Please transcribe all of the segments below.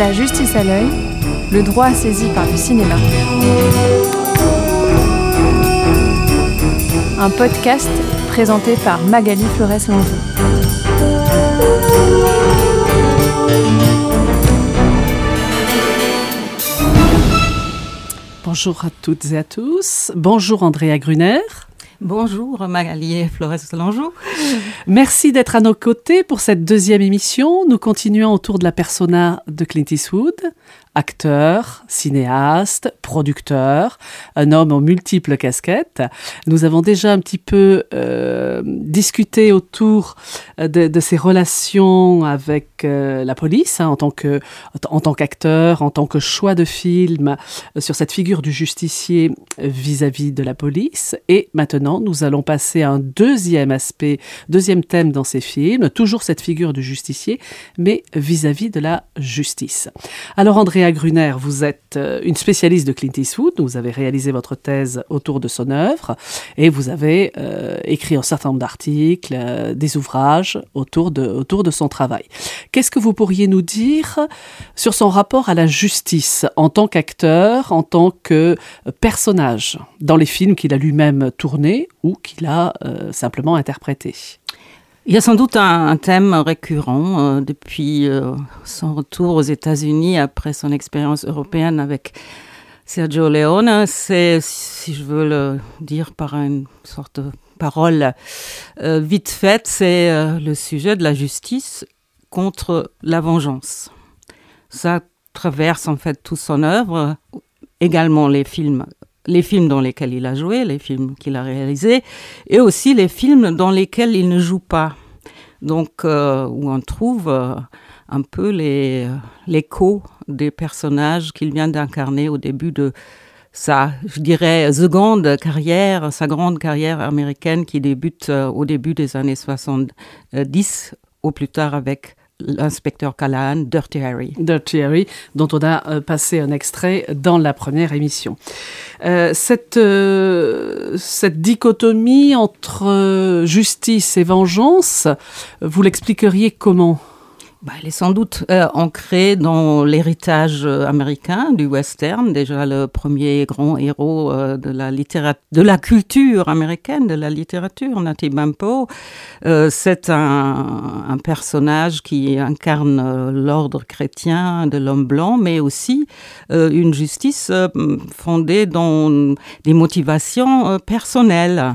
La justice à l'œil, le droit saisi par le cinéma. Un podcast présenté par Magali Flores-Langeau. Bonjour à toutes et à tous. Bonjour Andrea Gruner. Bonjour Magali Flores Langeau. Merci d'être à nos côtés pour cette deuxième émission. Nous continuons autour de la persona de Clint Eastwood, acteur, cinéaste, producteur, un homme en multiples casquettes. Nous avons déjà un petit peu euh, discuté autour euh, de, ses relations avec euh, la police hein, en tant que en tant qu'acteur, en tant que choix de film sur cette figure du justicier vis-à-vis -vis de la police. Et maintenant, nous allons passer à un deuxième aspect, deuxième thème dans ces films, toujours cette figure du justicier, mais vis-à-vis -vis de la justice. Alors Andrea Gruner, vous êtes euh, une spécialiste de Clint Eastwood, vous avez réalisé votre thèse autour de son œuvre et vous avez euh, écrit un certain nombre d'articles, euh, des ouvrages autour de, autour de son travail. Qu'est-ce que vous pourriez nous dire sur son rapport à la justice en tant qu'acteur, en tant que personnage dans les films qu'il a lui-même tournés ou qu'il a simplement interprétés? Il y a sans doute un, thème récurrent euh, depuis euh, son retour aux États-Unis après son expérience européenne avec Sergio Leone. C'est, si je veux le dire par une sorte de parole euh, vite faite, c'est le sujet de la justice contre la vengeance. Ça traverse en fait toute son œuvre, également les films les films dans lesquels il a joué, les films qu'il a réalisés, et aussi les films dans lesquels il ne joue pas. Donc, euh, où on trouve euh, un peu l'écho les, des personnages qu'il vient d'incarner au début de sa, je dirais, seconde carrière, sa grande carrière américaine qui débute euh, au début des années 70, au plus tard avec l'inspecteur Callahan, Dirty Harry. Dirty Harry, dont on a euh, passé un extrait dans la première émission. Euh, cette, euh, cette dichotomie entre justice et vengeance, vous l'expliqueriez comment? Bah, elle est sans doute euh, ancrée dans l'héritage euh, américain du western, déjà le premier grand héros euh, de la culture américaine, de la littérature, Natty. Euh, C'est un, personnage qui incarne l'ordre chrétien de l'homme blanc, mais aussi une justice fondée dans des motivations personnelles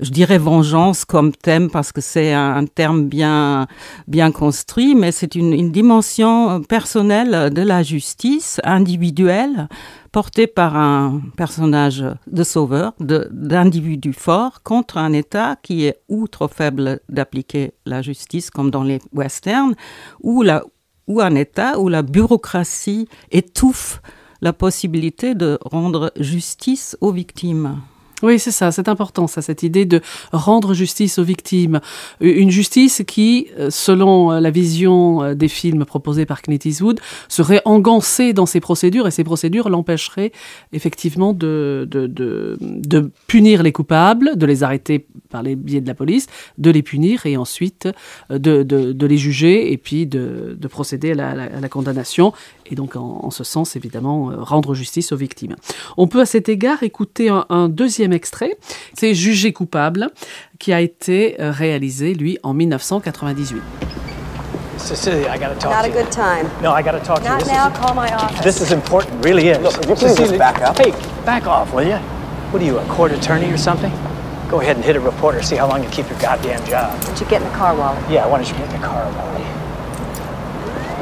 je dirais vengeance comme thème parce que c'est un, terme bien bien construit mais c'est une, une dimension personnelle de la justice individuelle portée par un personnage de sauveur d'individus forts contre un état qui est ou trop faible d'appliquer la justice comme dans les westerns ou la ou un état où la bureaucratie étouffe la possibilité de rendre justice aux victimes. Oui, c'est ça, c'est important, ça, cette idée de rendre justice aux victimes. Une justice qui, selon la vision des films proposés par Clint Eastwood, serait engancée dans ces procédures et ces procédures l'empêcheraient effectivement de punir les coupables, de les arrêter par les biais de la police, de les punir et ensuite de, de, de les juger et puis de, de procéder à la, à la condamnation et donc en, en ce sens évidemment rendre justice aux victimes. On peut à cet égard écouter un, un deuxième extrait, c'est Jugé coupable, qui a été réalisé, lui, en 1998. Cecilia, I gotta talk Not to a good time. No, I gotta talk Not to you. now, This call my office. is, this is important, really is. Look, would you please just back up? Hey, back off, will you? What are you, a court attorney or something? Go ahead and hit a reporter, see how long you keep your goddamn job. Why don't you get in the car, Wally? Yeah, why don't you get in the car, Wally?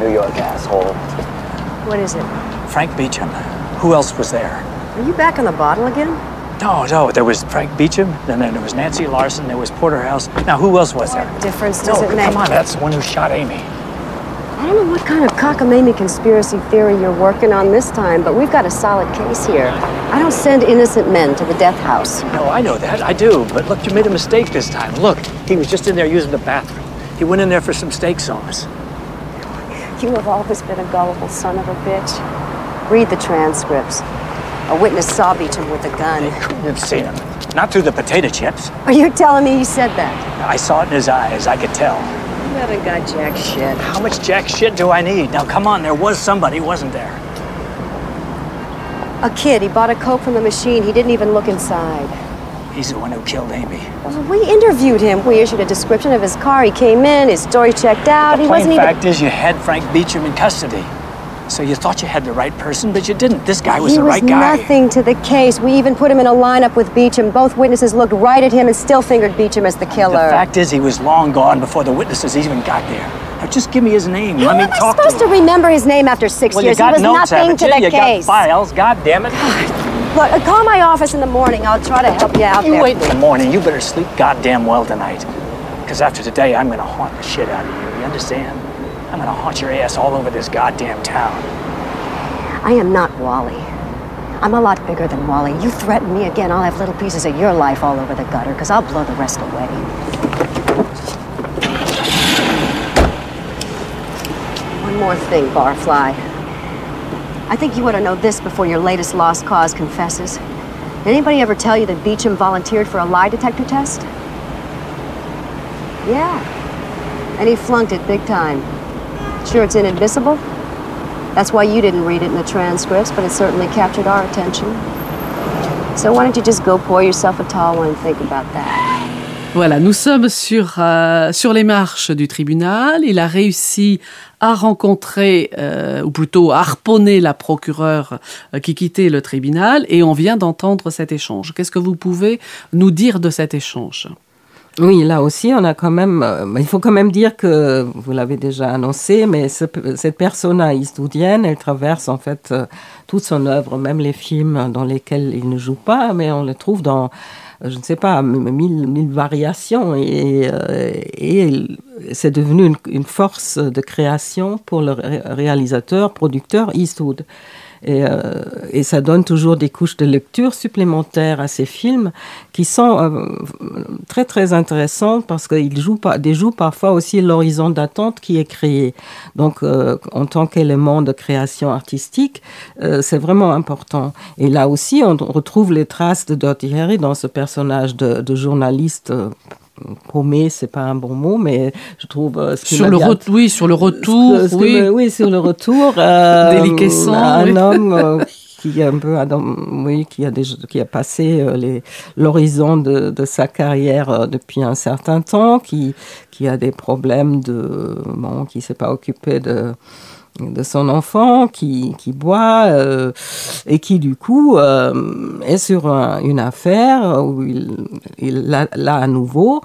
New York asshole. What is it? Frank Beecham. Who else was there? Are you back on the bottle again? No, no, there was Frank Beecham, and then there was Nancy Larson, there was Porterhouse. Now, who else was there? Difference does no, it make? come on, that's the one who shot Amy. I don't know what kind of cockamamie conspiracy theory you're working on this time, but we've got a solid case here. I don't send innocent men to the death house. No, I know that, I do. But look, you made a mistake this time. Look, he was just in there using the bathroom. He went in there for some steak sauce. You have always been a gullible son of a bitch. Read the transcripts. A witness saw Beecham with a gun. They couldn't have seen him. Not through the potato chips. Are you telling me he said that? I saw it in his eyes, I could tell. You haven't got jack shit. How much jack shit do I need? Now, come on, there was somebody, wasn't there? A kid, he bought a Coke from the machine. He didn't even look inside. He's the one who killed Amy. Well, we interviewed him. We issued a description of his car. He came in, his story checked out. The he plain wasn't even. fact is, you had Frank Beecham in custody. So you thought you had the right person, but you didn't. This guy was he the was right guy. Nothing to the case. We even put him in a lineup with Beecham. Both witnesses looked right at him and still fingered Beecham as the killer. The fact is, he was long gone before the witnesses even got there. Now, just give me his name. How Let me am I talk supposed to to, remember his name after six well, years? you got he was notes, nothing to you? the you case. got files. God damn it! God. Look, uh, call my office in the morning. I'll try to help you out You there. wait in the morning. You better sleep goddamn well tonight. Because after today, I'm gonna haunt the shit out of you. You understand? I'm gonna haunt your ass all over this goddamn town. I am not Wally. I'm a lot bigger than Wally. You threaten me again, I'll have little pieces of your life all over the gutter, because I'll blow the rest away. One more thing, Barfly. I think you ought to know this before your latest lost cause confesses. Did anybody ever tell you that Beecham volunteered for a lie detector test? Yeah. And he flunked it big time. Sure it's inadmissible? That's why you didn't read it in the transcripts, but it certainly captured our attention. So why don't you just go pour yourself a tall one and think about that? Voilà, nous sommes sur, euh, sur les marches du tribunal. Il a réussi à rencontrer, euh, ou plutôt à harponner la procureure euh, qui quittait le tribunal, et on vient d'entendre cet échange. Qu'est-ce que vous pouvez nous dire de cet échange? Oui, là aussi, on a quand même. euh, il faut quand même dire que vous l'avez déjà annoncé, mais ce- cette persona eastwoodienne, elle traverse en fait euh, toute son œuvre, même les films dans lesquels il ne joue pas, mais on le trouve dans, euh, je ne sais pas, mille, variations, et, c'est devenu une, force de création pour le ré- réalisateur, producteur Eastwood. Et, euh, et ça donne toujours des couches de lecture supplémentaires à ces films qui sont euh, très très intéressants parce qu'ils jouent, parfois aussi l'horizon d'attente qui est créé. Donc euh, en tant qu'élément de création artistique, c'est vraiment important. Et là aussi, on retrouve les traces de Dirty Harry dans ce personnage de journaliste. Paumé, c'est pas un bon mot, mais je trouve euh, ce qui sur le, bien- Oui, sur le retour, ce- ce que oui. me- oui, sur le retour. euh, Déliquescent, Un oui. homme euh, qui est un peu, oui, qui a, qui a passé euh, l'horizon de, de sa carrière euh, depuis un certain temps, qui, qui a des problèmes de, bon, qui s'est pas occupé de de son enfant qui, qui boit euh, et qui du coup euh, est sur un- une affaire où il, il à nouveau.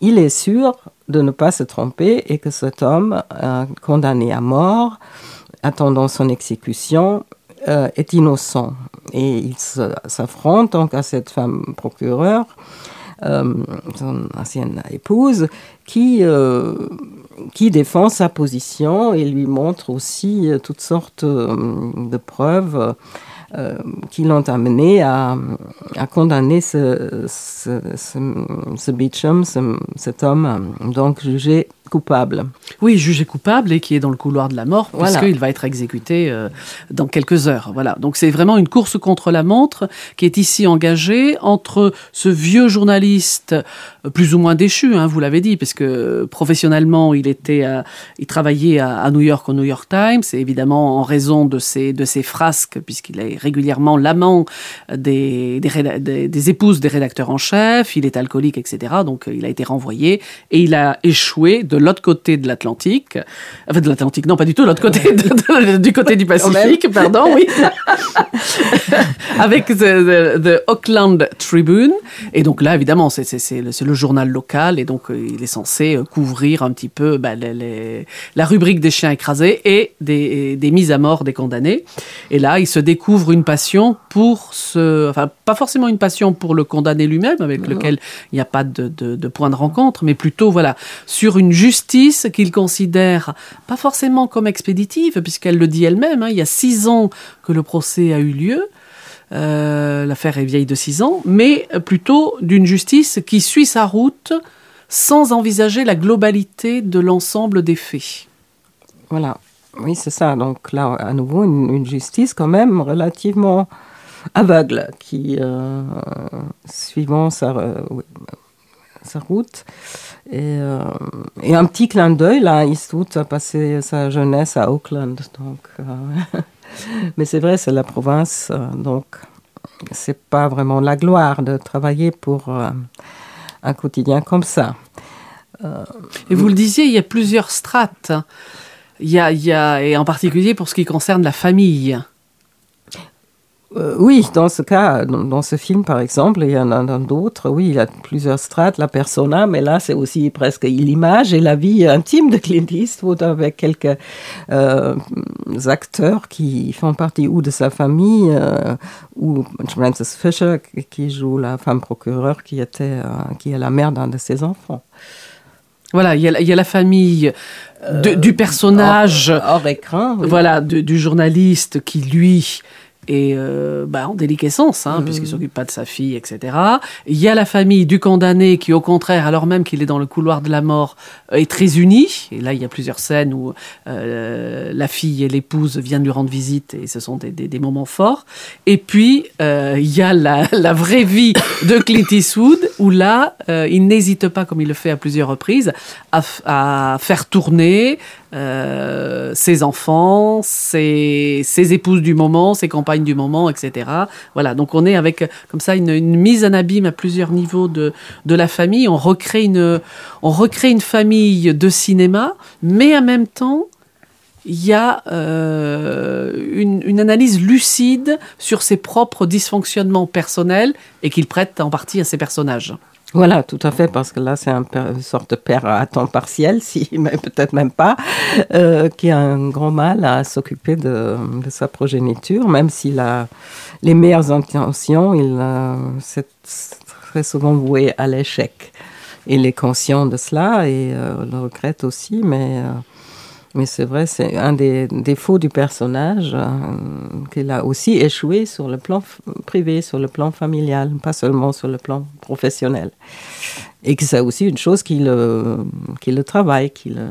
Il est sûr de ne pas se tromper et que cet homme euh, condamné à mort attendant son exécution est innocent. Et il s'affronte donc à cette femme procureure son ancienne épouse, qui, euh, qui défend sa position et lui montre aussi euh, toutes sortes euh, de preuves euh, qui l'ont amené à, à condamner ce, ce, ce, ce Beecham, ce- cet homme, donc jugé coupable. Oui, jugé coupable et qui est dans le couloir de la mort, Voilà. puisqu'il va être exécuté euh, dans quelques heures. Voilà. Donc c'est vraiment une course contre la montre qui est ici engagée entre ce vieux journaliste euh, plus ou moins déchu, hein, vous l'avez dit, parce que euh, professionnellement il était, à- il travaillait à, à New York au New York Times, et évidemment en raison de ses de ses frasques, puisqu'il est régulièrement l'amant des des, des des épouses des rédacteurs en chef, il est alcoolique, etc. Donc euh, il a été renvoyé et il a échoué de l'autre côté de l'Atlantique, enfin de l'Atlantique, non pas du tout, de l'autre côté de- de- du côté du Pacifique, pardon, oui, avec the, the- the Auckland Tribune. Et donc là, évidemment, c'est le journal local et donc euh, il est censé euh, couvrir un petit peu bah, les- les- la rubrique des chiens écrasés et des, des mises à mort des condamnés. Et là, il se découvre une passion pour ce, enfin pas forcément une passion pour le condamné lui-même, avec lequel il n'y a pas de, de, de point de rencontre, mais plutôt voilà sur une justice qu'il considère pas forcément comme expéditive, puisqu'elle le dit elle-même. hein, il y a six ans que le procès a eu lieu. Euh, L'affaire est vieille de six ans, mais plutôt d'une justice qui suit sa route sans envisager la globalité de l'ensemble des faits. Voilà. Oui, c'est ça. Donc là, à nouveau, une, justice quand même relativement aveugle, qui, euh, suivant sa, oui, sa route. Et, euh, et, un petit clin d'œil, là, Eastwood a passé sa jeunesse à Auckland. Donc, euh, mais c'est vrai, c'est la province, euh, donc c'est pas vraiment la gloire de travailler pour un quotidien comme ça. et vous le disiez, il y a plusieurs strates. Il y a, et en particulier pour ce qui concerne la famille. Euh, oui, dans ce cas, dans, ce film par exemple, il y en a d'autres. Oui, il y a plusieurs strates, la persona, mais là c'est aussi presque l'image et la vie intime de Clint Eastwood avec quelques euh, acteurs qui font partie ou de sa famille euh, ou Frances Fisher qui joue la femme procureure qui était qui est la mère d'un de ses enfants. Voilà, il y, a, la famille du personnage hors, écran. Voilà, du journaliste qui lui et euh, bah, en déliquescence, hein, puisqu'il mmh. s'occupe pas de sa fille, etc. Il y a la famille du condamné qui, au contraire, alors même qu'il est dans le couloir de la mort, est très unie. Et là, il y a plusieurs scènes où euh, la fille et l'épouse viennent lui rendre visite, et ce sont des, des, des moments forts. Et puis, euh, il y a la, la, vraie vie de Clint Eastwood, où là, euh, il n'hésite pas, comme il le fait à plusieurs reprises, à, à faire tourner euh, ses enfants, ses, ses, épouses du moment, ses compagnes du moment, etc. Voilà, donc on est avec comme ça une, une, mise en abîme à plusieurs niveaux de, de la famille. On recrée, une, on recrée une famille de cinéma, mais en même temps, il y a euh, une, une, analyse lucide sur ses propres dysfonctionnements personnels et qu'il prête en partie à ses personnages. Voilà, tout à fait, parce que là, c'est un une sorte de père à temps partiel, si, mais peut-être même pas, euh, qui a un grand mal à s'occuper de, de, sa progéniture, même s'il a les meilleures intentions, il s'est très souvent voué à l'échec. Il est conscient de cela et euh, le regrette aussi, mais euh, mais c'est vrai, c'est un des défauts du personnage euh, qu'il a aussi échoué sur le plan privé, sur le plan familial, pas seulement sur le plan professionnel. Et que c'est aussi une chose qui le, qui le travaille. Qui le...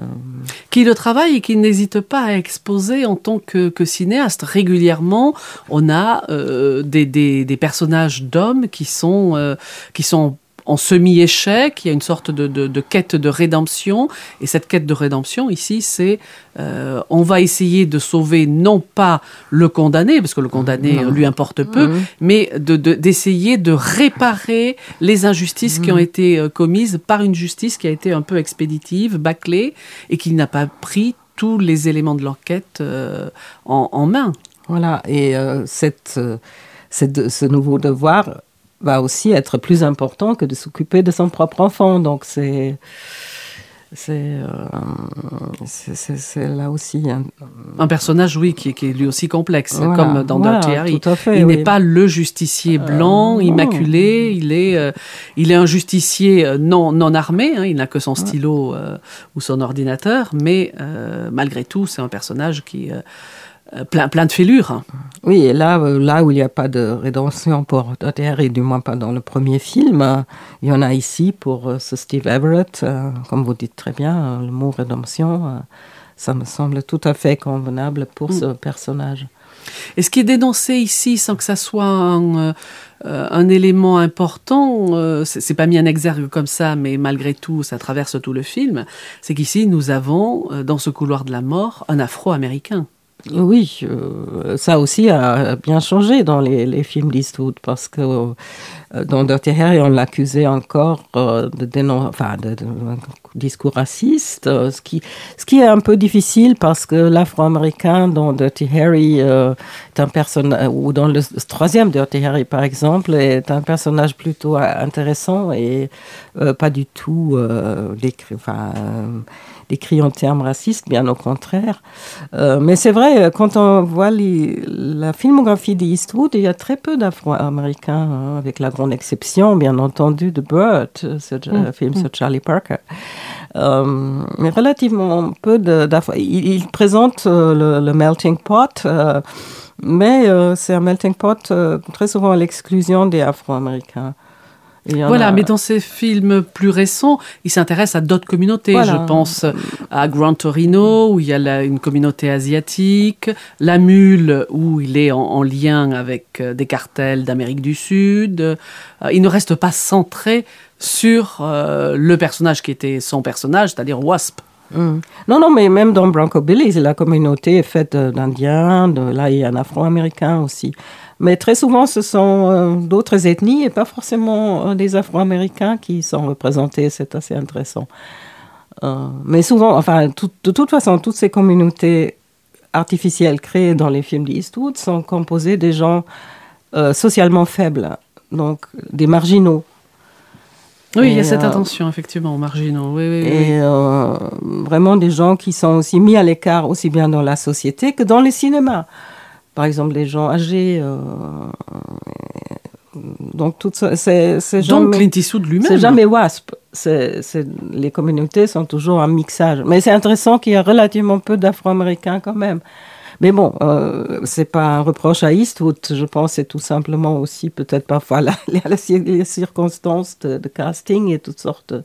qui le travaille et qui n'hésite pas à exposer en tant que, cinéaste. Régulièrement, on a euh, des, personnages d'hommes qui sont, euh, qui sont en semi-échec, il y a une sorte de, de, de, quête de rédemption, et cette quête de rédemption ici, c'est euh, on va essayer de sauver non pas le condamné, parce que le condamné lui importe peu, mmh. mais d'essayer de, de, réparer les injustices mmh. qui ont été euh, commises par une justice qui a été un peu expéditive, bâclée, et qui n'a pas pris tous les éléments de l'enquête euh, en, en, main. Voilà, et euh, cette, cette, ce nouveau devoir va aussi être plus important que de s'occuper de son propre enfant. Donc c'est c'est euh, là aussi un, un personnage oui qui, qui, est lui aussi complexe voilà, comme dans voilà, Dirty Harry fait, il oui. n'est pas le justicier blanc euh, immaculé il est euh, il est un justicier euh, non non armé hein, il n'a que son stylo ou son ordinateur mais malgré tout c'est un personnage qui plein, plein de fêlures. Oui, et là, là où il n'y a pas de rédemption pour Dotter, et du moins pas dans le premier film, il y en a ici pour ce Steve Everett, euh, comme vous dites très bien, le mot rédemption, euh, ça me semble tout à fait convenable pour mm. ce personnage. Et ce qui est dénoncé ici, sans que ça soit un, euh, un élément important, euh, c'est pas mis en exergue comme ça, mais malgré tout, ça traverse tout le film, c'est qu'ici, nous avons, euh, dans ce couloir de la mort, un afro-américain. Oui, euh, ça aussi a bien changé dans les, films d'Eastwood parce que euh, dans Dirty Harry, on l'accusait encore euh, de, dénon enfin, de, discours raciste, euh, ce, qui, ce qui est un peu difficile parce que l'afro-américain dans Dirty Harry est un personnage, ou dans le troisième Dirty Harry par exemple, est un personnage plutôt intéressant et pas du tout décrit. Enfin, euh, décrit en termes racistes, bien au contraire. Euh, mais c'est vrai, quand on voit les, la filmographie d'Eastwood, il y a très peu d'Afro-Américains, hein, avec la grande exception, bien entendu, de Burt, ce mmh. film mmh. sur Charlie Parker. Euh, mais relativement peu d'Afro. Il, il présente euh, le, le melting pot. Euh, mais euh, c'est un melting pot euh, très souvent à l'exclusion des Afro-Américains. Voilà, a- mais dans ces films plus récents, il s'intéresse à d'autres communautés. Voilà. Je pense à Gran Torino, où il y a la- une communauté asiatique, La Mule, où il est en, en lien avec euh, des cartels d'Amérique du Sud. Euh, il ne reste pas centré sur euh, le personnage qui était son personnage, c'est-à-dire Wasp. Mm. Non, non, mais même dans Bronco Billy, la communauté est faite d'Indiens, de, là il y a un Afro-Américain aussi. Mais très souvent, ce sont euh, d'autres ethnies et pas forcément euh, des Afro-Américains qui sont représentés. C'est assez intéressant. Euh, mais souvent, enfin, tout- de toute façon, toutes ces communautés artificielles créées dans les films d'Eastwood sont composées des gens socialement faibles, donc des marginaux. Oui, il y a Et, cette intention, effectivement, aux marginaux. Oui, oui, oui. Et vraiment des gens qui sont aussi mis à l'écart aussi bien dans la société que dans les cinémas. Par exemple, les gens âgés. euh, donc, tout ça, c'est c'est Donc jamais, Clint lui-même. c'est jamais WASP. C'est- c'est- les communautés sont toujours un mixage. Mais c'est intéressant qu'il y a relativement peu d'Afro-Américains quand même. Mais bon, euh, c'est pas un reproche à Eastwood. Je pense c'est tout simplement aussi peut-être parfois la- les, les circonstances de, de casting et toutes sortes de,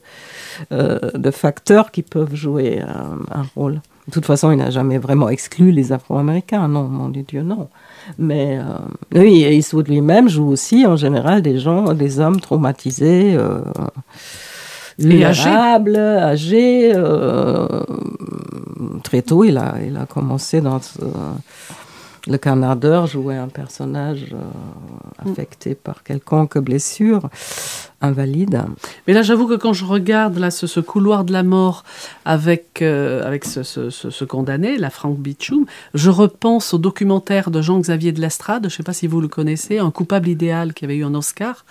euh, de facteurs qui peuvent jouer un, un rôle. De toute façon, il n'a jamais vraiment exclu les Afro-Américains. Non, mon Dieu, non. Mais euh, oui, Eastwood lui-même joue aussi en général des gens, des hommes traumatisés. Euh, âgés. vulnérables, âgés. euh, très tôt, il a, il a commencé dans ce- le canardeur, jouer un personnage euh, affecté par quelconque blessure, invalide. Mais là, j'avoue que quand je regarde là, ce, ce couloir de la mort avec, euh, avec ce, ce- ce- ce condamné, la Frank Beecham, je repense au documentaire de Jean-Xavier de Lestrade, je ne sais pas si vous le connaissez, Un coupable idéal qui avait eu un Oscar,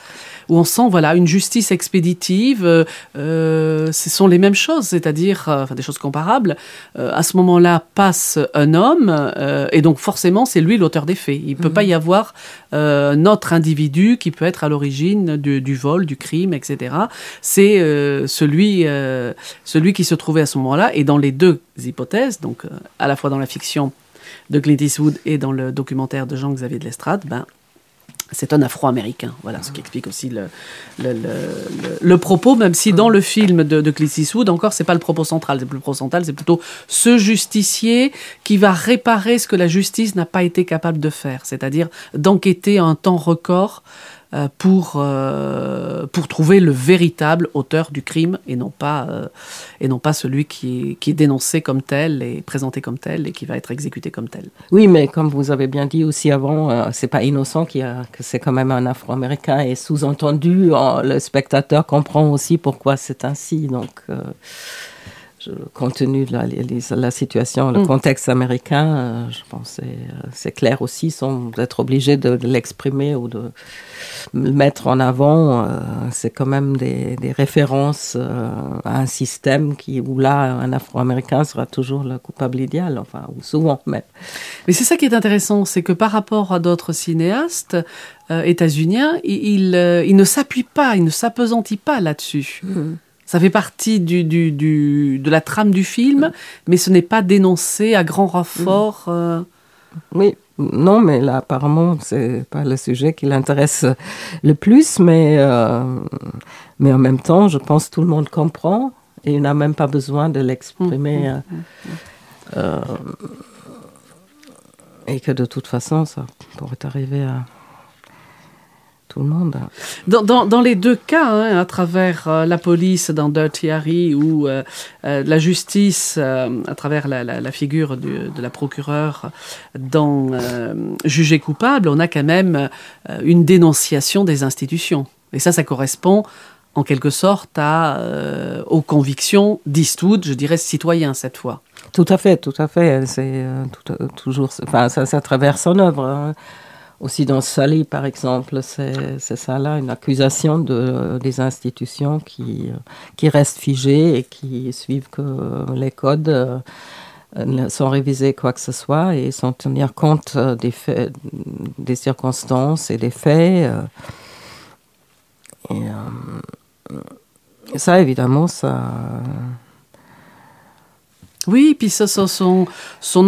où on sent voilà, une justice expéditive. euh, euh, ce sont les mêmes choses, c'est-à-dire euh, enfin, des choses comparables. À ce moment-là, passe un homme, et donc forcément, c'est lui l'auteur des faits. Il ne peut pas y avoir un autre individu qui peut être à l'origine du, du vol, du crime, etc. C'est euh, celui, euh, celui qui se trouvait à ce moment-là. Et dans les deux hypothèses, donc euh, à la fois dans la fiction de Clint Eastwood et dans le documentaire de Jean-Xavier de Lestrade, ben, c'est un Afro-Américain. Voilà, ce qui explique aussi le, le, le- le- propos, même si dans le film de, de Clint Eastwood, encore, c'est pas le propos central. Le propos central, c'est plutôt ce justicier qui va réparer ce que la justice n'a pas été capable de faire, c'est-à-dire d'enquêter un temps record pour, euh, pour trouver le véritable auteur du crime et non pas, euh, et non pas celui qui qui est dénoncé comme tel et présenté comme tel et qui va être exécuté comme tel. Oui, mais comme vous avez bien dit aussi avant, euh, c'est pas innocent y a, que c'est quand même un Afro-Américain et sous-entendu, euh, le spectateur comprend aussi pourquoi c'est ainsi. Donc, euh, compte tenu de la, situation, le Mm. contexte américain, euh, je pense que c'est, euh, c'est clair aussi, sans être obligé de, de l'exprimer ou de le mettre en avant. euh, c'est quand même des, des références euh, à un système qui, où là, un Afro-Américain sera toujours le coupable idéal, enfin, ou souvent même. Mais c'est ça qui est intéressant, c'est que par rapport à d'autres cinéastes états-uniens, il, il, il ne s'appuie pas, il ne s'apesantit pas là-dessus. Ça fait partie du, du, du- de la trame du film, mais ce n'est pas dénoncé à grand renfort. euh, Oui, non, mais là, apparemment, c'est pas le sujet qui l'intéresse le plus, mais, euh, mais en même temps, je pense que tout le monde comprend et il n'a même pas besoin de l'exprimer. euh, euh, et que de toute façon, ça pourrait arriver à tout le monde. Dans, dans, dans les deux cas, hein, à travers euh, la police dans Dirty Harry ou euh, euh, la justice euh, à travers la, la, la figure du- de la procureure dans euh, Jugé coupable, on a quand même euh, une dénonciation des institutions. Et ça, ça correspond en quelque sorte à, euh, aux convictions d'Eastwood, je dirais citoyen cette fois. Tout à fait, tout à fait. C'est euh, toujours, enfin, ça, ça traverse son œuvre. hein. Aussi dans Sully, par exemple, c'est ça là, une accusation de, des institutions qui, euh, qui restent figées et qui suivent que les codes euh, sans réviser quoi que ce soit et sans tenir compte euh, des faits, des circonstances et des faits. Et ça, évidemment, ça. Oui, puis ça, son,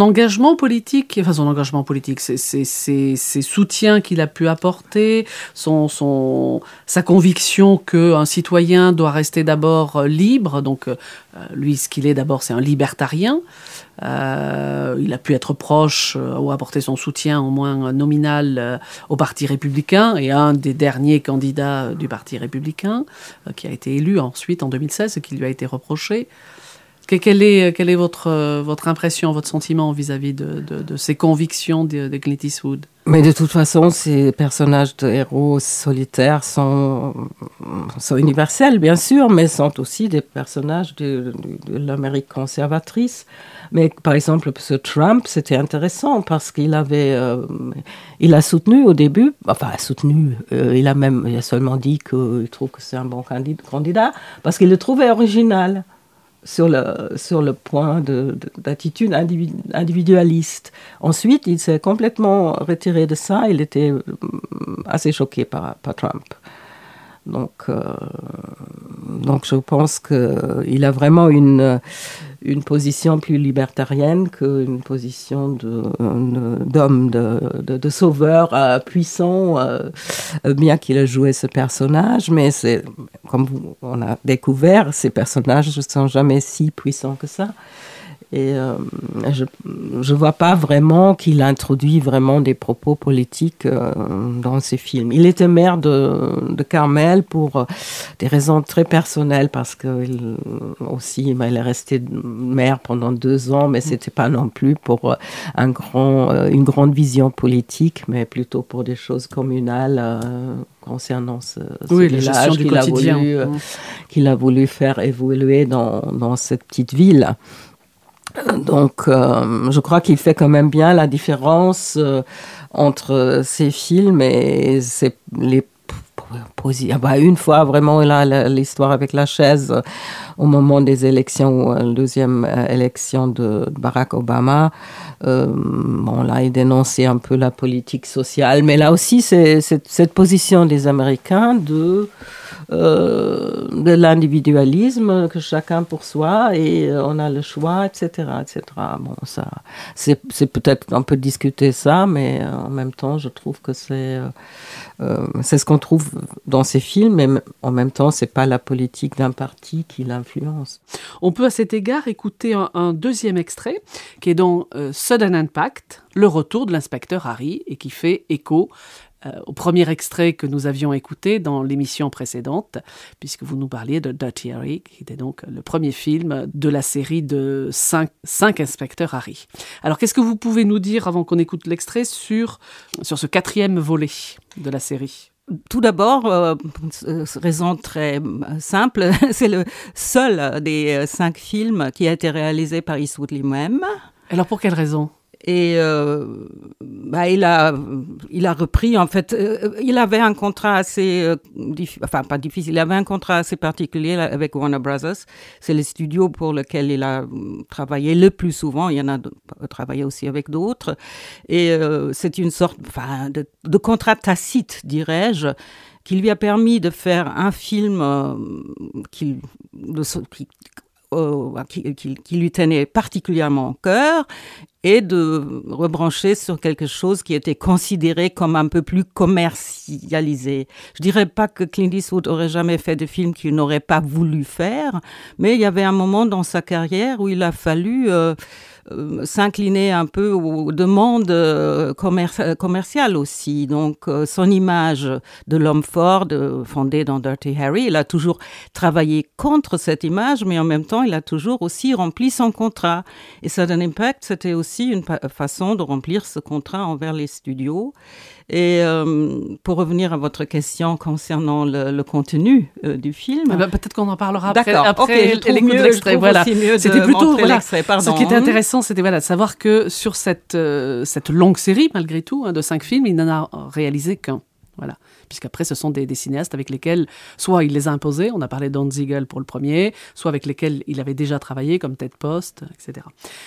engagement politique, enfin son engagement politique, ses soutiens qu'il a pu apporter, son, sa conviction qu'un citoyen doit rester d'abord euh, libre, donc euh, lui, ce qu'il est d'abord, c'est un libertarien. Euh, il a pu être proche ou apporter son soutien au moins nominal au Parti républicain et un des derniers candidats du Parti républicain qui a été élu ensuite en 2016, ce qui lui a été reproché. Quelle est, quelle est votre, impression, votre sentiment vis-à-vis de, ces convictions de, de, Clint Mais de toute façon, ces personnages de héros solitaires sont, universels, bien sûr, mais sont aussi des personnages de, l'Amérique conservatrice. Mais par exemple, ce Trump, c'était intéressant parce qu'il avait, euh, il a soutenu au début, enfin soutenu, euh, il a même, il a seulement dit qu'il trouve que c'est un bon candidat parce qu'il le trouvait original sur le, sur le point d'attitude individualiste. Ensuite, il s'est complètement retiré de ça. Il était euh, assez choqué par, par Trump. Donc, euh, donc je pense qu'il a vraiment une, une position plus libertarienne qu'une position d'homme, de, sauveur euh, puissant, euh, bien qu'il ait joué ce personnage. Mais comme on a découvert, ces personnages ne sont jamais si puissants que ça. Et euh, je ne vois pas vraiment qu'il introduit vraiment des propos politiques euh, dans ses films. Il était maire de, de Carmel pour euh, des raisons très personnelles, parce que aussi, bah, il est resté maire pendant deux ans, mais c'était pas non plus pour un grand, une grande vision politique, mais plutôt pour des choses communales concernant ce, ce oui, village qu'il a, voulu, qu'il a voulu faire évoluer dans, dans cette petite ville. Donc, euh, je crois qu'il fait quand même bien la différence euh, entre ces films et ces, les ah bah, une fois vraiment l'histoire avec la chaise euh, au moment des élections, la deuxième élection de Barack Obama. bon là, il dénonçait un peu la politique sociale, mais là aussi, c'est cette position des Américains de euh, de l'individualisme, que chacun pour soi et euh, on a le choix, etc. etc. Bon, ça, c'est, peut-être un peu discuter ça, mais euh, en même temps, je trouve que c'est, c'est ce qu'on trouve dans ces films, mais en même temps, c'est pas la politique d'un parti qui l'influence. On peut à cet égard écouter un, deuxième extrait qui est dans Sudden Impact, le retour de l'inspecteur Harry, et qui fait écho euh, au premier extrait que nous avions écouté dans l'émission précédente, puisque vous nous parliez de Dirty Harry, qui était donc le premier film de la série de cinq, cinq inspecteurs Harry. Alors qu'est-ce que vous pouvez nous dire avant qu'on écoute l'extrait sur, sur ce quatrième volet de la série? Tout d'abord, euh, raison très euh, simple, c'est le seul des cinq films qui a été réalisé par Eastwood lui-même. Alors pour quelle raison? Et euh, bah, il, a, il a repris, en fait, euh, il avait un contrat assez, euh, enfin pas difficile, il avait un contrat assez particulier avec Warner Brothers. C'est le studio pour lequel il a travaillé le plus souvent. Il y en a travaillé aussi avec d'autres. Et c'est une sorte enfin, de, contrat tacite, dirais-je qui lui a permis de faire un film qui, qui, qui, qui, lui tenait particulièrement au cœur et de rebrancher sur quelque chose qui était considéré comme un peu plus commercialisé. Je dirais pas que Clint Eastwood aurait jamais fait de film qu'il n'aurait pas voulu faire, mais il y avait un moment dans sa carrière où il a fallu euh, s'incliner un peu aux demandes euh, commerciales aussi. Donc, euh, son image de l'homme fort, fondé dans Dirty Harry, il a toujours travaillé contre cette image, mais en même temps, il a toujours aussi rempli son contrat. Et Sudden Impact, c'était aussi une façon de remplir ce contrat envers les studios. Et euh, pour revenir à votre question concernant le, contenu euh, du film. Eh ben, peut-être qu'on en parlera après, après l'écoute de l'extrait. Voilà. C'était plutôt voilà, ce qui était intéressant, c'était voilà, de savoir que sur cette, euh, cette longue série, malgré tout, hein, de cinq films, il n'en a réalisé qu'un. Voilà. Puisqu'après, ce sont des, des, cinéastes avec lesquels, soit il les a imposés, on a parlé d'Hans Ziegel pour le premier, soit avec lesquels il avait déjà travaillé, comme Ted Post, etc.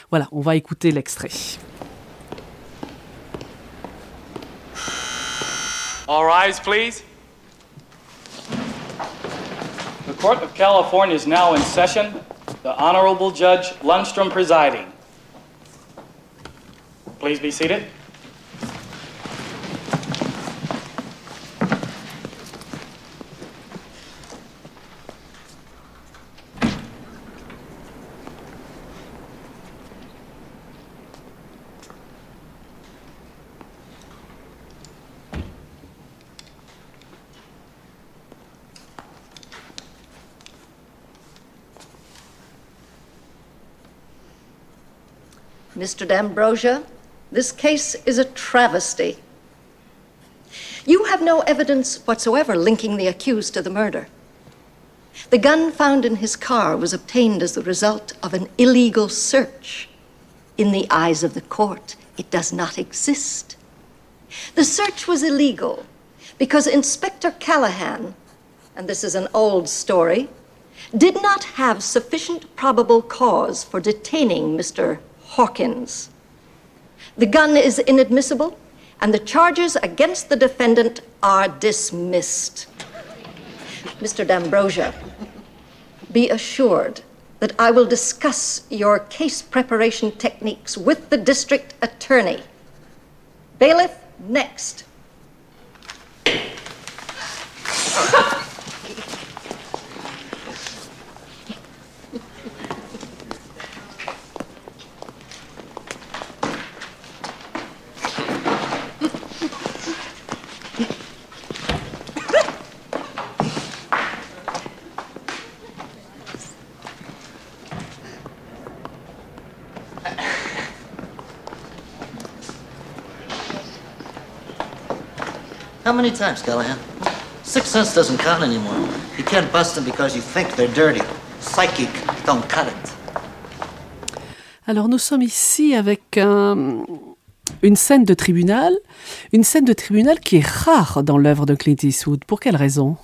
Voilà, on va écouter l'extrait. All rise, please. The Court of California is now in session. The Honorable Judge Lundstrom presiding. Please be seated. Mr. D'Ambrosia, this case is a travesty. You have no evidence whatsoever linking the accused to the murder. The gun found in his car was obtained as the result of an illegal search. In the eyes of the court, it does not exist. The search was illegal because Inspector Callahan, and this is an old story, did not have sufficient probable cause for detaining Mr. Hawkins. The gun is inadmissible, and the charges against the defendant are dismissed. Mr. D'Ambrosia, be assured that I will discuss your case preparation techniques with the district attorney. Bailiff, next. Many times, Callahan? Six cents doesn't count anymore. You can't bust them because you think they're dirty. Psychic don't cut it. Alors nous sommes ici avec un- une scène de tribunal, une scène de tribunal qui est rare dans l'œuvre de Clint Eastwood. Pour quelle raison?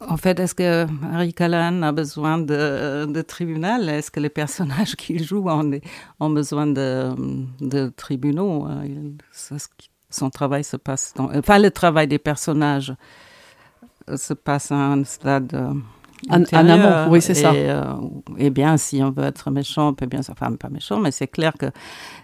En fait, est-ce que Harry Callahan a besoin de, de tribunal? Est-ce que les personnages qu'il joue ont, ont besoin de, de tribunaux? Euh, il- ça, ce qui- Son travail se passe dans... Enfin, le travail des personnages euh, se passe à un stade... En- amont, oui, c'est ça. Euh, et bien, si on veut être méchant, on peut bien... Enfin, pas méchant, mais c'est clair que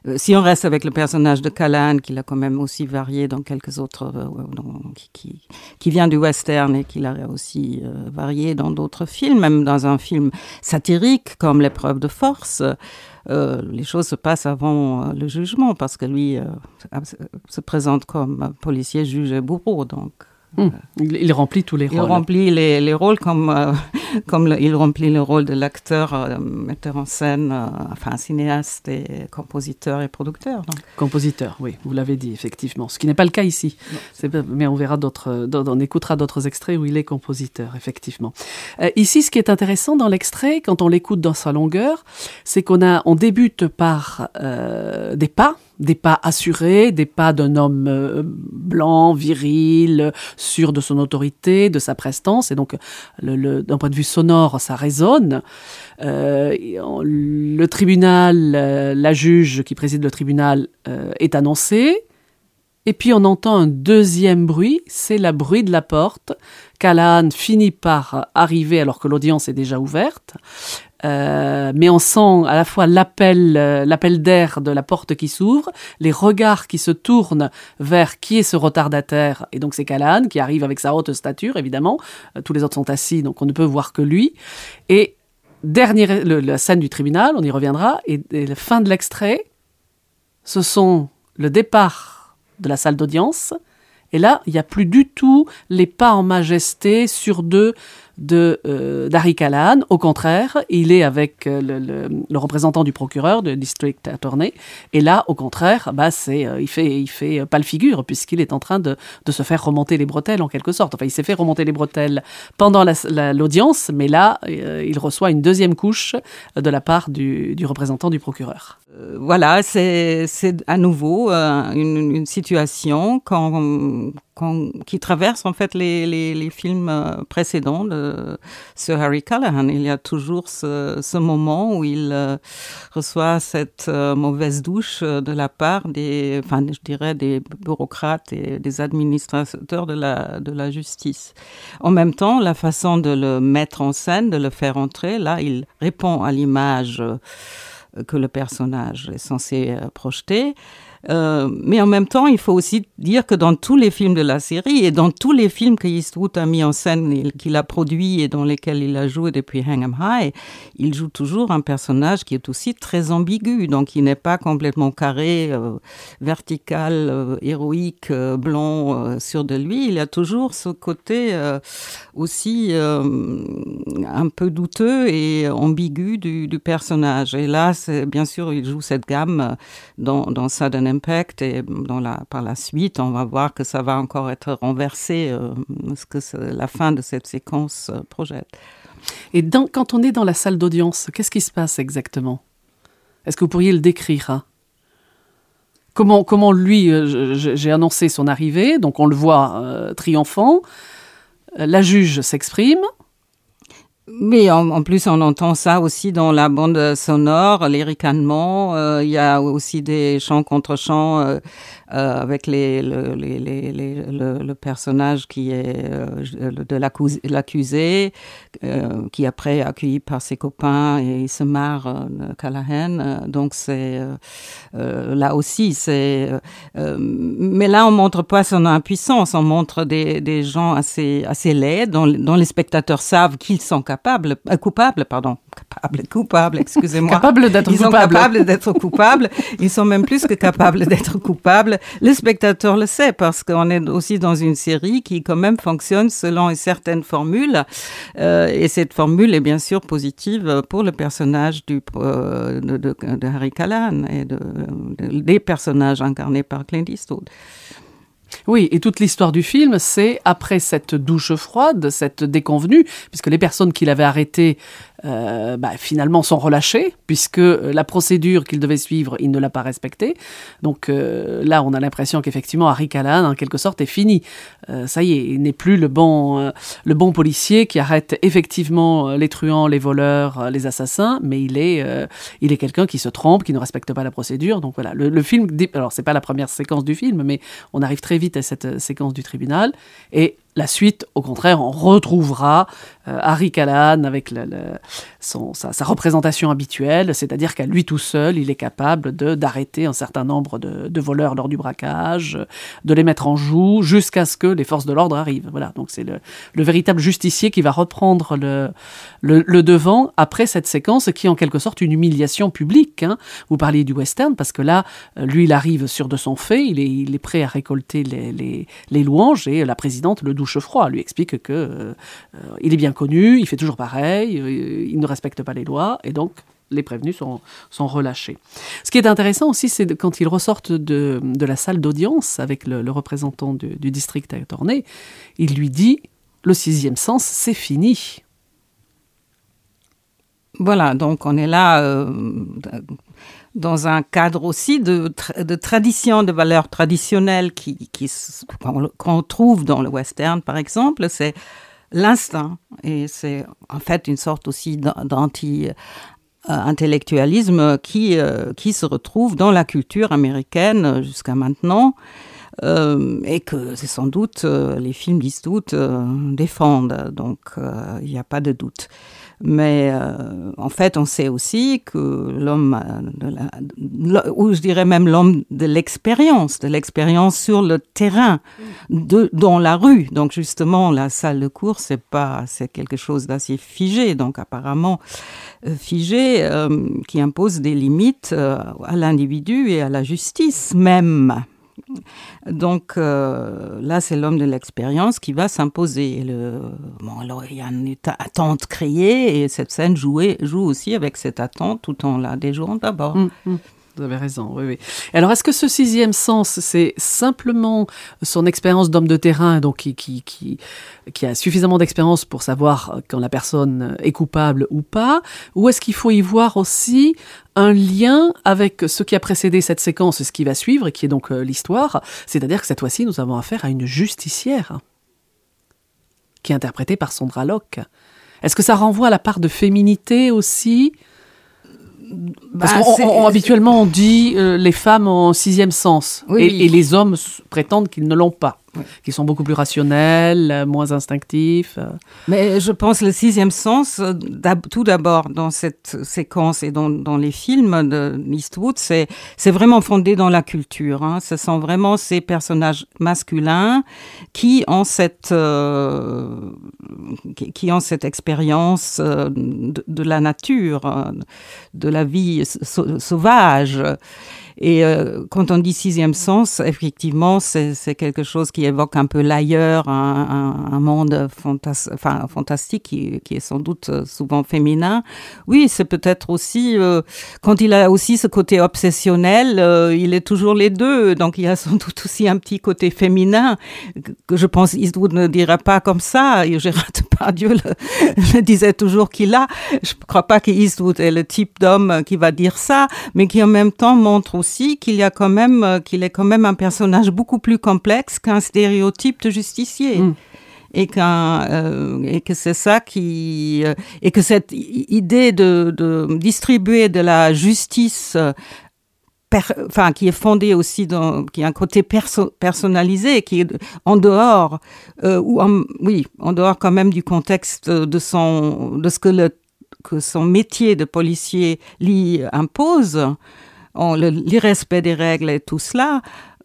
euh, si on reste avec le personnage de Callahan, qu'il a quand même aussi varié dans quelques autres... euh, dans- qui, qui, qui vient du western et qu'il a aussi euh, varié dans d'autres films, même dans un film satirique comme L'épreuve de force, euh, les choses se passent avant euh, le jugement parce que lui euh, se présente comme policier, juge et bourreau. Donc, Hmm. il, il remplit tous les il rôles. remplit les, les rôles comme, euh, comme le- il remplit le rôle de l'acteur, euh, metteur en scène, euh, enfin cinéaste et compositeur et producteur. donc. Compositeur, oui, vous l'avez dit, effectivement. Ce qui n'est pas le cas ici. Mais on verra d'autres, on écoutera d'autres extraits où il est compositeur, effectivement. Euh, ici, ce qui est intéressant dans l'extrait, quand on l'écoute dans sa longueur, c'est qu'on a, on débute par euh, des pas, des pas assurés, des pas d'un homme euh, blanc, viril, sûr de son autorité, de sa prestance, et donc d'un point de vue sonore, ça résonne. Euh, le tribunal, euh, la juge qui préside le tribunal est annoncée. Et puis on entend un deuxième bruit, c'est le bruit de la porte. Callahan finit par arriver alors que l'audience est déjà ouverte. Euh, mais on sent à la fois l'appel, euh, l'appel d'air de la porte qui s'ouvre, les regards qui se tournent vers qui est ce retardataire, et donc c'est Callahan qui arrive avec sa haute stature, évidemment. Euh, tous les autres sont assis, donc on ne peut voir que lui. Et dernière, la scène du tribunal, on y reviendra, et, et la fin de l'extrait, ce sont le départ de la salle d'audience, et là, il n'y a plus du tout les pas en majesté sur deux de euh, d'Harry Callahan. Au contraire, il est avec euh, le, le- le représentant du procureur, de district attorney. Et là, au contraire, bah c'est euh, il fait il fait euh, pas le figure puisqu'il est en train de, de se faire remonter les bretelles en quelque sorte. Enfin, il s'est fait remonter les bretelles pendant la- la- l'audience, mais là, euh, il reçoit une deuxième couche de la part du, du représentant du procureur. Euh, voilà, c'est à nouveau une, une situation quand qui traverse en fait les, les, les films euh, précédents de Sir Harry Callahan. Il y a toujours ce, ce moment où il euh, reçoit cette euh, mauvaise douche de la part des, enfin, je dirais des bureaucrates et des administrateurs de la, de la justice. En même temps, la façon de le mettre en scène, de le faire entrer, là, il répond à l'image que le personnage est censé projeter. Euh, mais en même temps, il faut aussi dire que dans tous les films de la série et dans tous les films que Eastwood a mis en scène, qu'il a produit et dans lesquels il a joué depuis Hang 'em High, il joue toujours un personnage qui est aussi très ambigu. Donc, il n'est pas complètement carré, euh, vertical, euh, héroïque, blanc sur de lui. Il a toujours ce côté aussi un peu douteux et ambigu du, personnage. Et là, bien sûr, il joue cette gamme dans, dans Sudden impact et par la suite, on va voir que ça va encore être renversé, euh, ce que la fin de cette séquence euh, projette. Et quand on est dans la salle d'audience, qu'est-ce qui se passe exactement? Est-ce que vous pourriez le décrire hein? Comment, comment lui, euh, j'ai annoncé son arrivée, donc on le voit triomphant, la juge s'exprime, mais en, plus, on entend ça aussi dans la bande sonore, les ricanements. Euh, il y a aussi des chants contre chants euh, euh, avec les, le, les, les, le, le, personnage qui est euh, de l'accusé, euh, qui après est accueilli par ses copains et il se marre de Callahan. Donc c'est là aussi, c'est. mais là, on montre pas son impuissance, on montre des, des gens assez assez laids, dont, dont les spectateurs savent qu'ils sont capables, coupables, pardon, capables, coupables, excusez-moi. capables d'être. Ils sont capables d'être coupables. Ils sont même plus que capables d'être coupables le spectateur le sait parce qu'on est aussi dans une série qui quand même fonctionne selon une certaine formule. Euh, et cette formule est bien sûr positive pour le personnage du, euh, de, de, de, Harry Callahan et de, des personnages incarnés par Clint Eastwood. Oui, et toute l'histoire du film, c'est après cette douche froide, cette déconvenue, puisque les personnes qu'il avait arrêtées euh, bah, finalement sont relâchés, puisque euh, la procédure qu'il devait suivre, il ne l'a pas respectée. Donc euh, là, on a l'impression qu'effectivement, Harry Callahan, en quelque sorte, est fini. Euh, ça y est, il n'est plus le bon, le bon policier qui arrête effectivement les truands, les voleurs, les assassins, mais il est, quelqu'un qui se trompe, qui ne respecte pas la procédure. Donc voilà, le, le film, alors c'est pas la première séquence du film, mais on arrive très vite à cette séquence du tribunal, et la suite, au contraire, on retrouvera Harry Callahan avec sa, représentation habituelle, c'est-à-dire qu'à lui tout seul, il est capable d'arrêter un certain nombre de, voleurs lors du braquage, de les mettre en joue jusqu'à ce que les forces de l'ordre arrivent. Voilà, donc c'est le, le, véritable justicier qui va reprendre le, devant après cette séquence qui est en quelque sorte une humiliation publique. Hein. Vous parliez du western parce que là, lui, il arrive sur de son fait, il est, prêt à récolter les, louanges et la présidente le douche froid, lui explique que euh, est bien il fait toujours pareil, euh, il ne respecte pas les lois, et donc les prévenus sont, relâchés. Ce qui est intéressant aussi, c'est quand ils ressortent de, la salle d'audience avec le, représentant du, district à tourner, il lui dit le sixième sens, c'est fini. Voilà, donc on est là euh, dans un cadre aussi de, de tradition, de valeurs traditionnelles qui, qui, qu'on trouve dans le western, par exemple, c'est l'instinct. Et c'est en fait une sorte aussi d'anti-intellectualisme qui, euh, qui se retrouve dans la culture américaine jusqu'à maintenant. Euh, et que c'est sans doute euh, les films d'Eastwood euh, défendent, donc il n'y a pas de doute. Mais euh, en fait, on sait aussi que l'homme, ou je dirais même l'homme de l'expérience, de l'expérience sur le terrain, de, dans la rue. Donc justement, la salle de cours, c'est pas, c'est quelque chose d'assez figé. Donc apparemment euh, figé, euh, qui impose des limites euh, à l'individu et à la justice même. Donc euh, là, c'est l'homme de l'expérience qui va s'imposer. Bon, il y a une attente créée et cette scène jouée, joue aussi avec cette attente tout en la déjouant d'abord. Mm, mm. Vous avez raison, oui, oui. Alors, est-ce que ce sixième sens, c'est simplement son expérience d'homme de terrain, donc qui, qui, a suffisamment d'expérience pour savoir quand la personne est coupable ou pas, ou est-ce qu'il faut y voir aussi un lien avec ce qui a précédé cette séquence, ce qui va suivre, et qui est donc euh, l'histoire, c'est-à-dire que cette fois-ci, nous avons affaire à une justicière, qui est interprétée par Sandra Locke. Est-ce que ça renvoie à la part de féminité aussi parce Bah, c'est- qu'on habituellement on dit euh, les femmes ont un sixième sens Oui, et, oui. et les hommes prétendent qu'ils ne l'ont pas, qu'ils sont beaucoup plus rationnels, euh, moins instinctifs. euh. Mais je pense le sixième sens, euh, tout d'abord dans cette séquence et dans, les films de Eastwood, c'est vraiment fondé dans la culture. Hein. Ce sont vraiment ces personnages masculins qui ont cette qui, qui expérience de, la nature, de la vie sau- sauvage. Et euh, quand on dit sixième sens, effectivement, c'est quelque chose qui évoque un peu l'ailleurs, un, un- un monde fantas enfin, fantastique qui, qui est sans doute euh, souvent féminin. Oui, c'est peut-être aussi, euh, quand il a aussi ce côté obsessionnel, euh, il est toujours les deux, donc il y a sans doute aussi un petit côté féminin que, je pense Eastwood ne dirait pas comme ça. Depardieu le, le disait toujours qu'il a. Je ne crois pas que Eastwood est le type d'homme qui va dire ça, mais qui en même temps montre aussi qu'il y a quand même, euh, qu'il est quand même un personnage beaucoup plus complexe qu'un stéréotype de justicier. Et, qu'un, euh, et que c'est ça qui euh, et que cette idée de, de distribuer de la justice euh, enfin qui est fondée aussi dans qui a un côté perso- personnalisé qui est en dehors euh, ou en, oui en dehors quand même du contexte de son de ce que le que son métier de policier lui impose le- l'irrespect des règles et tout cela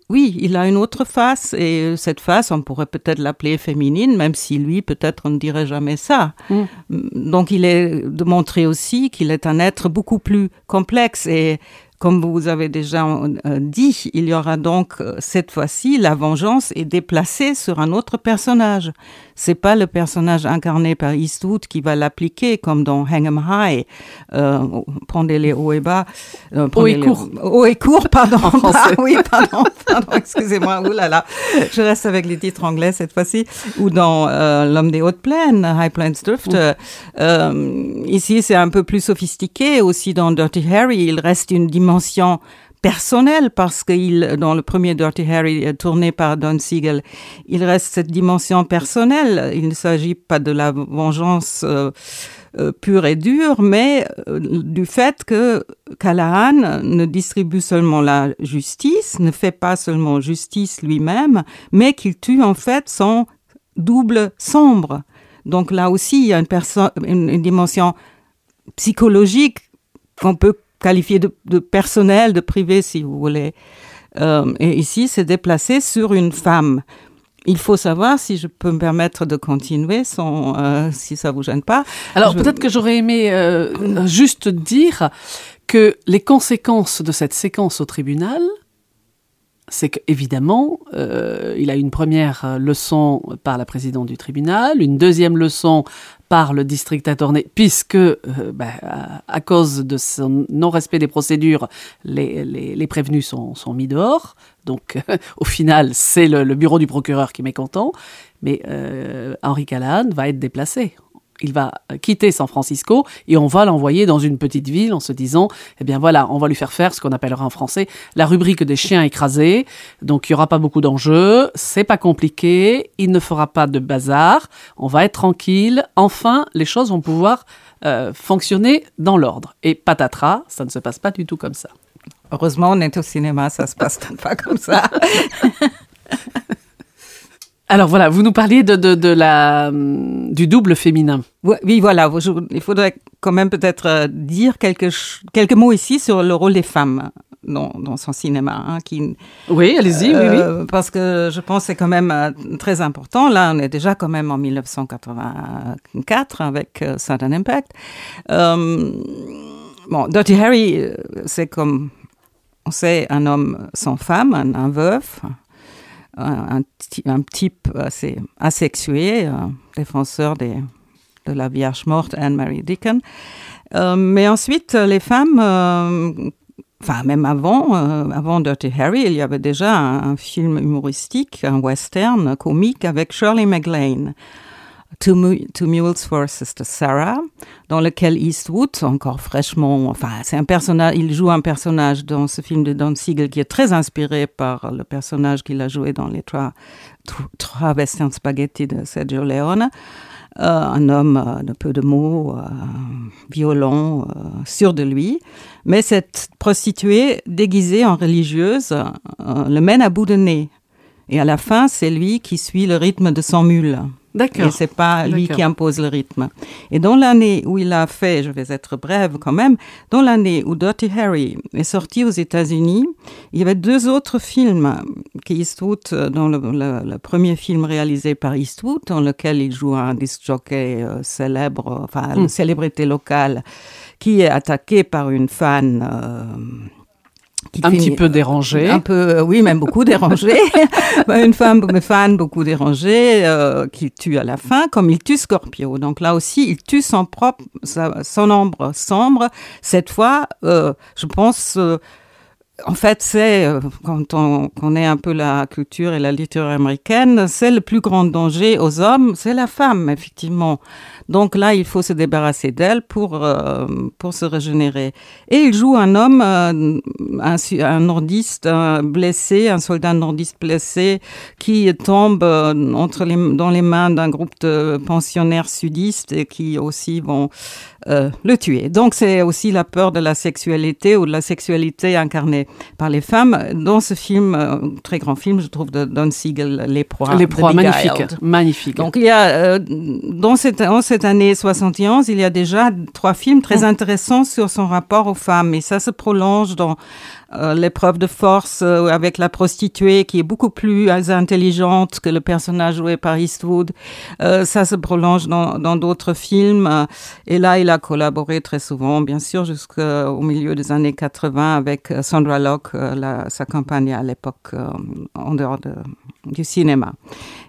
oui, il a une autre face et cette face, on pourrait peut-être l'appeler féminine, même si lui, peut-être, on ne dirait jamais ça. Donc, il est de montrer aussi qu'il est un être beaucoup plus complexe et comme vous avez déjà euh, dit, il y aura donc euh, cette fois-ci la vengeance est déplacée sur un autre personnage. C'est pas le personnage incarné par Eastwood qui va l'appliquer comme dans Hang 'em High, euh, prendez-les haut et bas, euh, Haut et court. haut et court, pardon. En français. Ah oui, pardon, pardon, excusez-moi. Ouh là là, je reste avec les titres anglais cette fois-ci. Ou dans euh, L'homme des hautes plaines, High Plains Drift. ici, c'est un peu plus sophistiqué. Aussi dans Dirty Harry, il reste une dimension personnelle parce qu'il, dans le premier Dirty Harry euh, tourné par Don Siegel, il reste cette dimension personnelle. Il ne s'agit pas de la vengeance euh, euh, pure et dure, mais du fait que Callahan ne distribue seulement la justice, ne fait pas seulement justice lui-même, mais qu'il tue en fait son double sombre. Donc là aussi, il y a une, une dimension psychologique qu'on peut qualifier de, de personnel, de privé, si vous voulez. Euh, et ici, c'est déplacé sur une femme. Il faut savoir, si je peux me permettre de continuer, sans, euh, si ça vous gêne pas. Alors je- peut-être que j'aurais aimé euh, juste dire que les conséquences de cette séquence au tribunal, c'est qu'évidemment, euh, il a une première leçon par la présidente du tribunal, une deuxième leçon par le district attorney, puisque euh, bah, à, cause de son non-respect des procédures, les, les, prévenus sont, sont mis dehors. Donc, au final, c'est le, le bureau du procureur qui est mécontent. Mais euh, Henri Callahan va être déplacé. Il va quitter San Francisco et on va l'envoyer dans une petite ville en se disant, eh bien voilà, on va lui faire faire ce qu'on appellera en français la rubrique des chiens écrasés. Donc il y aura pas beaucoup d'enjeux, c'est pas compliqué, il ne fera pas de bazar, on va être tranquille. Enfin, les choses vont pouvoir euh, fonctionner dans l'ordre. Et patatras, ça ne se passe pas du tout comme ça. Heureusement, on est au cinéma, ça se passe pas comme ça. Alors voilà, vous nous parliez de, de, de la, hum, du double féminin. Oui, voilà. il faudrait quand même peut-être euh, dire quelques, quelques mots ici sur le rôle des femmes dans, dans son cinéma. hein, qui, Oui, allez-y, oui, oui. Euh, Parce que je pense que c'est quand même euh, très important. Là, on est déjà quand même en 1984 avec Sudden Impact. Euh, bon, Dirty Harry, c'est comme on sait un homme sans femme, un, un veuf, un, un ty- un type assez asexué, un défenseur des, de la Vierge morte Anne-Marie Deacon. Euh, mais ensuite, les femmes euh, enfin même avant, euh, avant Dirty Harry, il y avait déjà un, un, film humoristique, un western comique avec Shirley MacLaine. Two, Mules for Sister Sarah, dans lequel Eastwood, encore fraîchement, enfin, c'est un personnage, il joue un personnage dans ce film de Don Siegel qui est très inspiré par le personnage qu'il a joué dans les trois, trois western spaghetti de Sergio Leone. Euh, un homme euh, de peu de mots, euh, violent, sûr de lui. Mais cette prostituée déguisée en religieuse le mène à bout de nez. Et à la fin, c'est lui qui suit le rythme de son mule. D'accord. Et c'est pas lui qui impose le rythme. Et dans l'année où il a fait, je vais être brève quand même, dans l'année où Dirty Harry est sorti aux États-Unis, il y avait deux autres films qui Eastwood, dans le, le, le, premier film réalisé par Eastwood, dans lequel il joue un disc jockey euh, célèbre, enfin, Hmm. une célébrité locale, qui est attaqué par une fan. Euh, un petit peu dérangée. Un peu, oui, même beaucoup dérangée. une femme, une fan beaucoup dérangée, euh, qui tue à la fin, comme il tue Scorpio. Donc là aussi, il tue son propre, son ombre sombre. Cette fois, euh, je pense, euh, en fait, c'est, euh, quand on connaît un peu la culture et la littérature américaine, c'est le plus grand danger aux hommes, c'est la femme, effectivement. Donc là, il faut se débarrasser d'elle pour, euh, pour se régénérer. Et il joue un homme, euh, un, nordiste blessé, un soldat nordiste blessé, qui tombe entre les, dans les mains d'un groupe de pensionnaires sudistes et qui aussi vont euh, le tuer. Donc c'est aussi la peur de la sexualité ou de la sexualité incarnée par les femmes. Dans ce film, euh, très grand film, je trouve, de Don Siegel, Les Proies. Les Proies, magnifique, magnifique. Donc il y a, euh, dans cette, en cette année 71, il y a déjà trois films très Mmh. intéressants sur son rapport aux femmes. Et ça se prolonge dans euh, l'épreuve de force euh, avec la prostituée qui est beaucoup plus intelligente que le personnage joué par Eastwood. Euh, ça se prolonge dans d'autres films. et là, il a collaboré très souvent, bien sûr, jusqu'au milieu des années 80 avec euh, Sandra Locke, euh, la, sa compagne à l'époque en dehors de, du cinéma.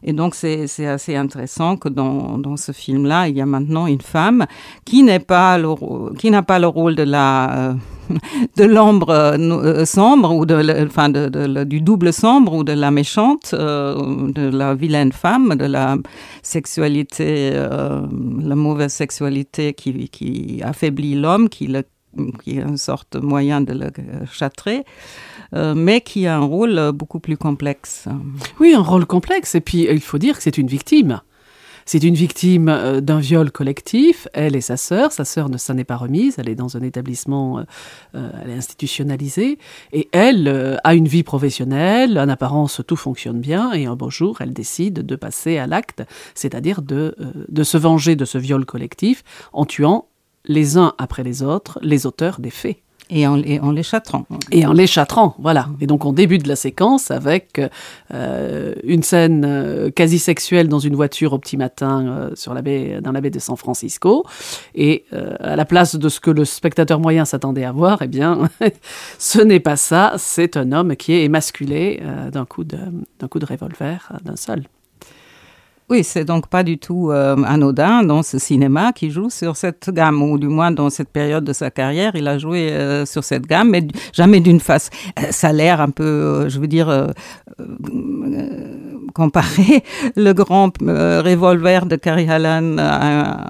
Et donc, c'est assez intéressant que dans, dans ce film-là, il y a maintenant une femme qui n'est pas n'a pas le rôle de la euh, de l'ombre euh, sombre ou de, enfin de, de, du double sombre ou de la méchante, euh, de la vilaine femme, de la sexualité, euh, la mauvaise sexualité qui, qui affaiblit l'homme, qui, le, qui est une sorte de moyen de le châtrer. Euh, mais qui a un rôle beaucoup plus complexe. Oui, un rôle complexe. Et puis, il faut dire que c'est une victime. C'est une victime euh, d'un viol collectif, elle et sa sœur. Sa sœur ne s'en est pas remise, elle est dans un établissement, euh, elle est institutionnalisée. Et elle euh, a une vie professionnelle, en apparence tout fonctionne bien, et un beau jour, elle décide de passer à l'acte, c'est-à-dire de, euh, de se venger de ce viol collectif en tuant les uns après les autres les auteurs des faits. Et en, et en les châtrant. Et en les châtrant, voilà. Et donc on débute la séquence avec euh, une scène euh, quasi sexuelle dans une voiture au petit matin euh, sur la baie, dans la baie de San Francisco. Et à la place de ce que le spectateur moyen s'attendait à voir, eh bien, ce n'est pas ça. C'est un homme qui est émasculé d'un coup de, coup de revolver, d'un seul. Oui, c'est donc pas du tout euh, anodin dans ce cinéma qui joue sur cette gamme, ou du moins dans cette période de sa carrière, il a joué euh, sur cette gamme, mais jamais d'une face. Euh, ça a l'air un peu, je veux dire, comparer le grand euh, revolver de Carrie Allen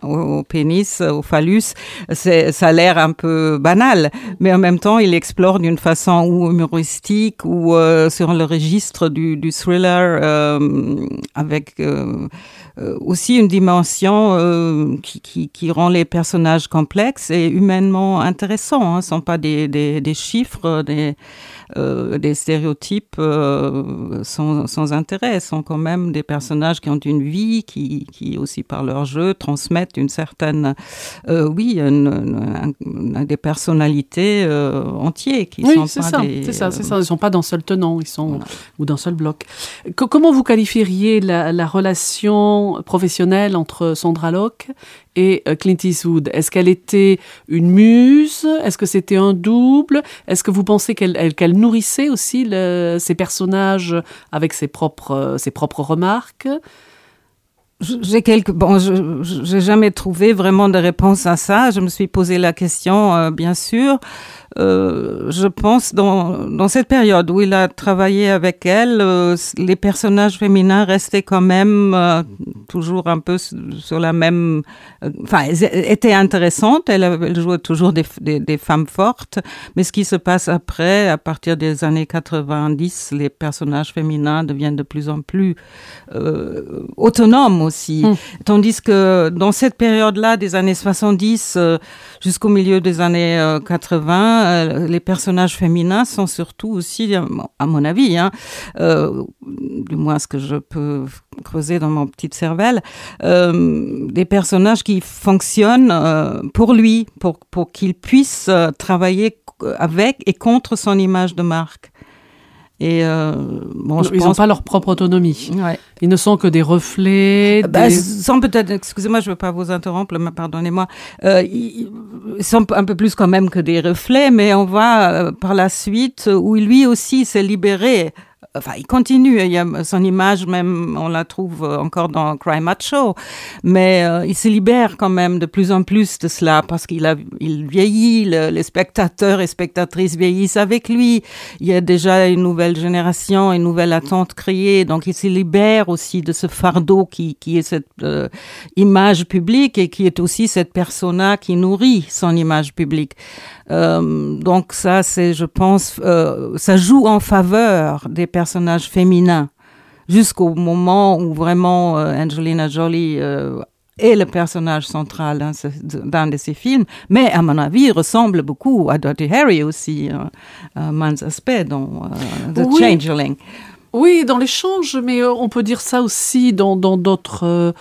au, au, pénis, au phallus, ça a l'air un peu banal, mais en même temps, il explore d'une façon ou humoristique ou euh, sur le registre du, thriller euh, avec euh, aussi une dimension euh, qui, rend les personnages complexes et humainement intéressants. Hein. Ce ne sont pas des, chiffres, des, euh, stéréotypes euh, sans, intérêt. Sont quand même des personnages qui ont une vie, qui, qui aussi par leur jeu transmettent une certaine, euh, oui, une, une, une, des personnalités euh, entières qui oui, sont c'est ça, des. C'est ça, ça. Ils sont pas d'un seul tenant, ils sont voilà. ou d'un seul bloc. Comment vous qualifieriez la, la relation professionnelle entre Sandra Locke et euh, Clint Eastwood? Est-ce qu'elle était une muse? Est-ce que c'était un double? Est-ce que vous pensez qu'elle qu nourrissait aussi le, ses personnages avec ses propres, ses propres remarques j'ai quelques bon, j'ai jamais trouvé vraiment de réponse à ça. Je me suis posé la question, euh, bien sûr. Euh, je pense dans, cette période où il a travaillé avec elle, euh, les personnages féminins restaient quand même toujours un peu sur la même, enfin, elles étaient intéressantes. Elle, elle jouait toujours des, des, femmes fortes, mais ce qui se passe après, à partir des années 90, les personnages féminins deviennent de plus en plus autonomes aussi, mmh. tandis que dans cette période-là, des années 70 jusqu'au milieu des années 80 euh, les personnages féminins sont surtout aussi, à mon avis, hein, euh, du moins ce que je peux creuser dans mon petite cervelle, euh, des personnages qui fonctionnent euh, pour lui, pour, pour qu'il puisse euh, travailler avec et contre son image de marque. Et euh, bon, je ils n'ont pense... pas leur propre autonomie. Ouais. Ils ne sont que des reflets. Bah, des... Sans peut-être, excusez-moi, je ne veux pas vous interrompre, mais pardonnez-moi. Euh, ils sont un peu plus quand même que des reflets, mais on voit euh, par la suite où lui aussi s'est libéré enfin, il continue. Il y a son image même, on la trouve encore dans Cry Macho, mais euh, il se libère quand même de plus en plus de cela parce qu'il a, il vieillit. Le, les spectateurs et spectatrices vieillissent avec lui. Il y a déjà une nouvelle génération, une nouvelle attente créée, donc il se libère aussi de ce fardeau qui, qui est cette euh, image publique et qui est aussi cette persona qui nourrit son image publique. Euh, donc ça, c'est, je pense, euh, ça joue en faveur des personnages féminins jusqu'au moment où vraiment euh, Angelina Jolie euh, est le personnage central d'un, d'un de ses films, mais à mon avis, il ressemble beaucoup à Dirty Harry aussi, euh, Man's Aspect dans euh, The Oui. Changeling. Oui, dans l'échange, mais euh, on peut dire ça aussi dans d'autres euh,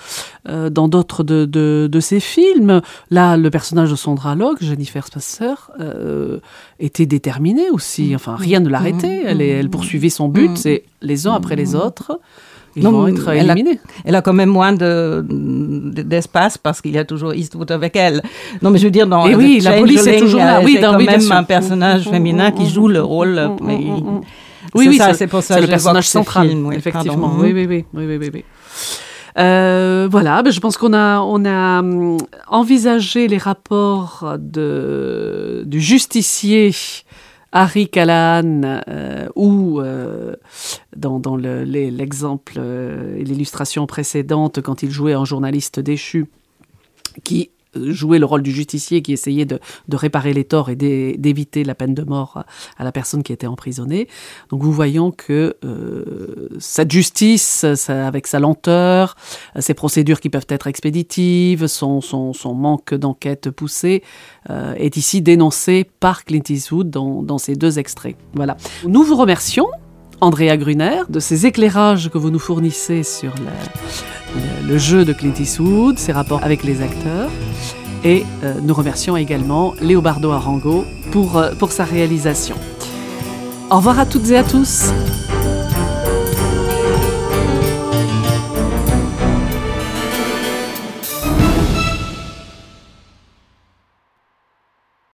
euh, dans d'autres de, de de ces films. Là, le personnage de Sandra Locke, Jennifer Spasser, euh, était déterminé aussi. Enfin, rien ne l'arrêtait. Elle, est- elle poursuivait son but. Mm. C'est les uns après les autres. Ils Non, vont être elle a- éliminés. Elle a quand même moins de, de- d'espace parce qu'il y a toujours Eastwood avec elle. Non, mais je veux dire, dans Et oui, la police est toujours là. Oui, c'est quand même un personnage Mm, féminin mm, qui mm, joue le mm, rôle. mm, mais Oui, oui, c'est- pour ça c'est le personnage ce central, film, oui, effectivement. pardon. Oui, oui, oui, oui, oui, oui. Euh, voilà, ben, je pense qu'on a, on a hum, envisagé les rapports de, du justicier Harry Callahan euh, ou euh, dans, dans le- l'exemple euh, et l'illustration précédente quand il jouait un journaliste déchu qui jouait le rôle du justicier qui essayait de, de réparer les torts et d'é- d'éviter la peine de mort à, la personne qui était emprisonnée. Donc nous voyons que euh, cette justice, avec sa lenteur, ses procédures qui peuvent être expéditives, son, son, son manque d'enquête poussée, euh, est ici dénoncé par Clint Eastwood dans, dans ces deux extraits. Voilà. Nous vous remercions. Andrea Gruner, de ces éclairages que vous nous fournissez sur le, le jeu de Clint Eastwood, ses rapports avec les acteurs. Et euh, nous remercions également Léobardo Arango pour, euh, pour sa réalisation. Au revoir à toutes et à tous.